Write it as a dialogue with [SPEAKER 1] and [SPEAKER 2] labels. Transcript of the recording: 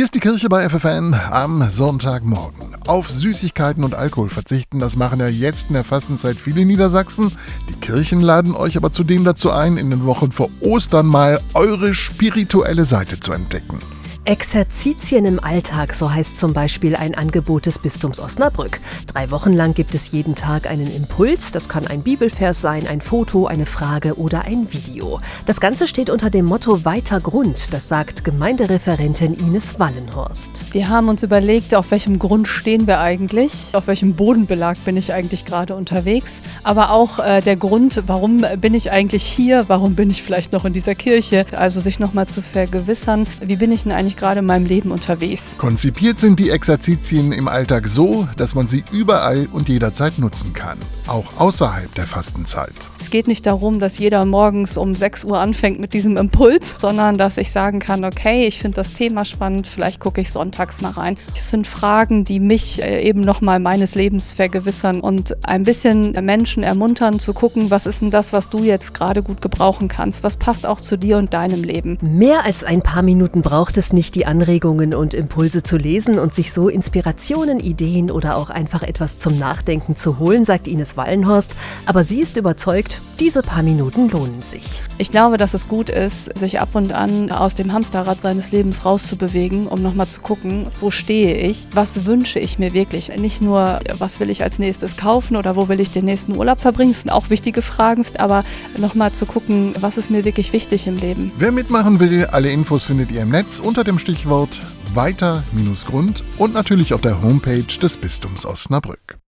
[SPEAKER 1] Hier ist die Kirche bei FFN am Sonntagmorgen. Auf Süßigkeiten und Alkohol verzichten, das machen ja jetzt in der Fastenzeit viele Niedersachsen. Die Kirchen laden euch aber zudem dazu ein, in den Wochen vor Ostern mal eure spirituelle Seite zu entdecken.
[SPEAKER 2] Exerzitien im Alltag, so heißt zum Beispiel ein Angebot des Bistums Osnabrück. Drei Wochen lang gibt es jeden Tag einen Impuls. Das kann ein Bibelvers sein, ein Foto, eine Frage oder ein Video. Das Ganze steht unter dem Motto Weiter Grund. Das sagt Gemeindereferentin Ines Wallenhorst.
[SPEAKER 3] Wir haben uns überlegt, auf welchem Grund stehen wir eigentlich, auf welchem Bodenbelag bin ich eigentlich gerade unterwegs, aber auch äh, der Grund, warum bin ich eigentlich hier, warum bin ich vielleicht noch in dieser Kirche. Also sich nochmal zu vergewissern, wie bin ich denn eigentlich gerade in meinem Leben unterwegs.
[SPEAKER 1] Konzipiert sind die Exerzitien im Alltag so, dass man sie überall und jederzeit nutzen kann, auch außerhalb der Fastenzeit.
[SPEAKER 3] Es geht nicht darum, dass jeder morgens um 6 Uhr anfängt mit diesem Impuls, sondern dass ich sagen kann, okay, ich finde das Thema spannend, vielleicht gucke ich sonntags mal rein. Es sind Fragen, die mich äh, eben nochmal meines Lebens vergewissern und ein bisschen Menschen ermuntern zu gucken, was ist denn das, was du jetzt gerade gut gebrauchen kannst? Was passt auch zu dir und deinem Leben?
[SPEAKER 2] Mehr als ein paar Minuten braucht es nicht, die Anregungen und Impulse zu lesen und sich so Inspirationen, Ideen oder auch einfach etwas zum Nachdenken zu holen, sagt Ines Wallenhorst. Aber sie ist überzeugt, diese paar Minuten lohnen sich.
[SPEAKER 3] Ich glaube, dass es gut ist, sich ab und an aus dem Hamsterrad seines Lebens rauszubewegen, um nochmal zu gucken, wo stehe ich, was wünsche ich mir wirklich. Nicht nur, was will ich als nächstes kaufen oder wo will ich den nächsten Urlaub verbringen, das sind auch wichtige Fragen, aber nochmal zu gucken, was ist mir wirklich wichtig im Leben.
[SPEAKER 1] Wer mitmachen will, alle Infos findet ihr im Netz unter dem Stichwort weiter-grund und natürlich auf der Homepage des Bistums Osnabrück.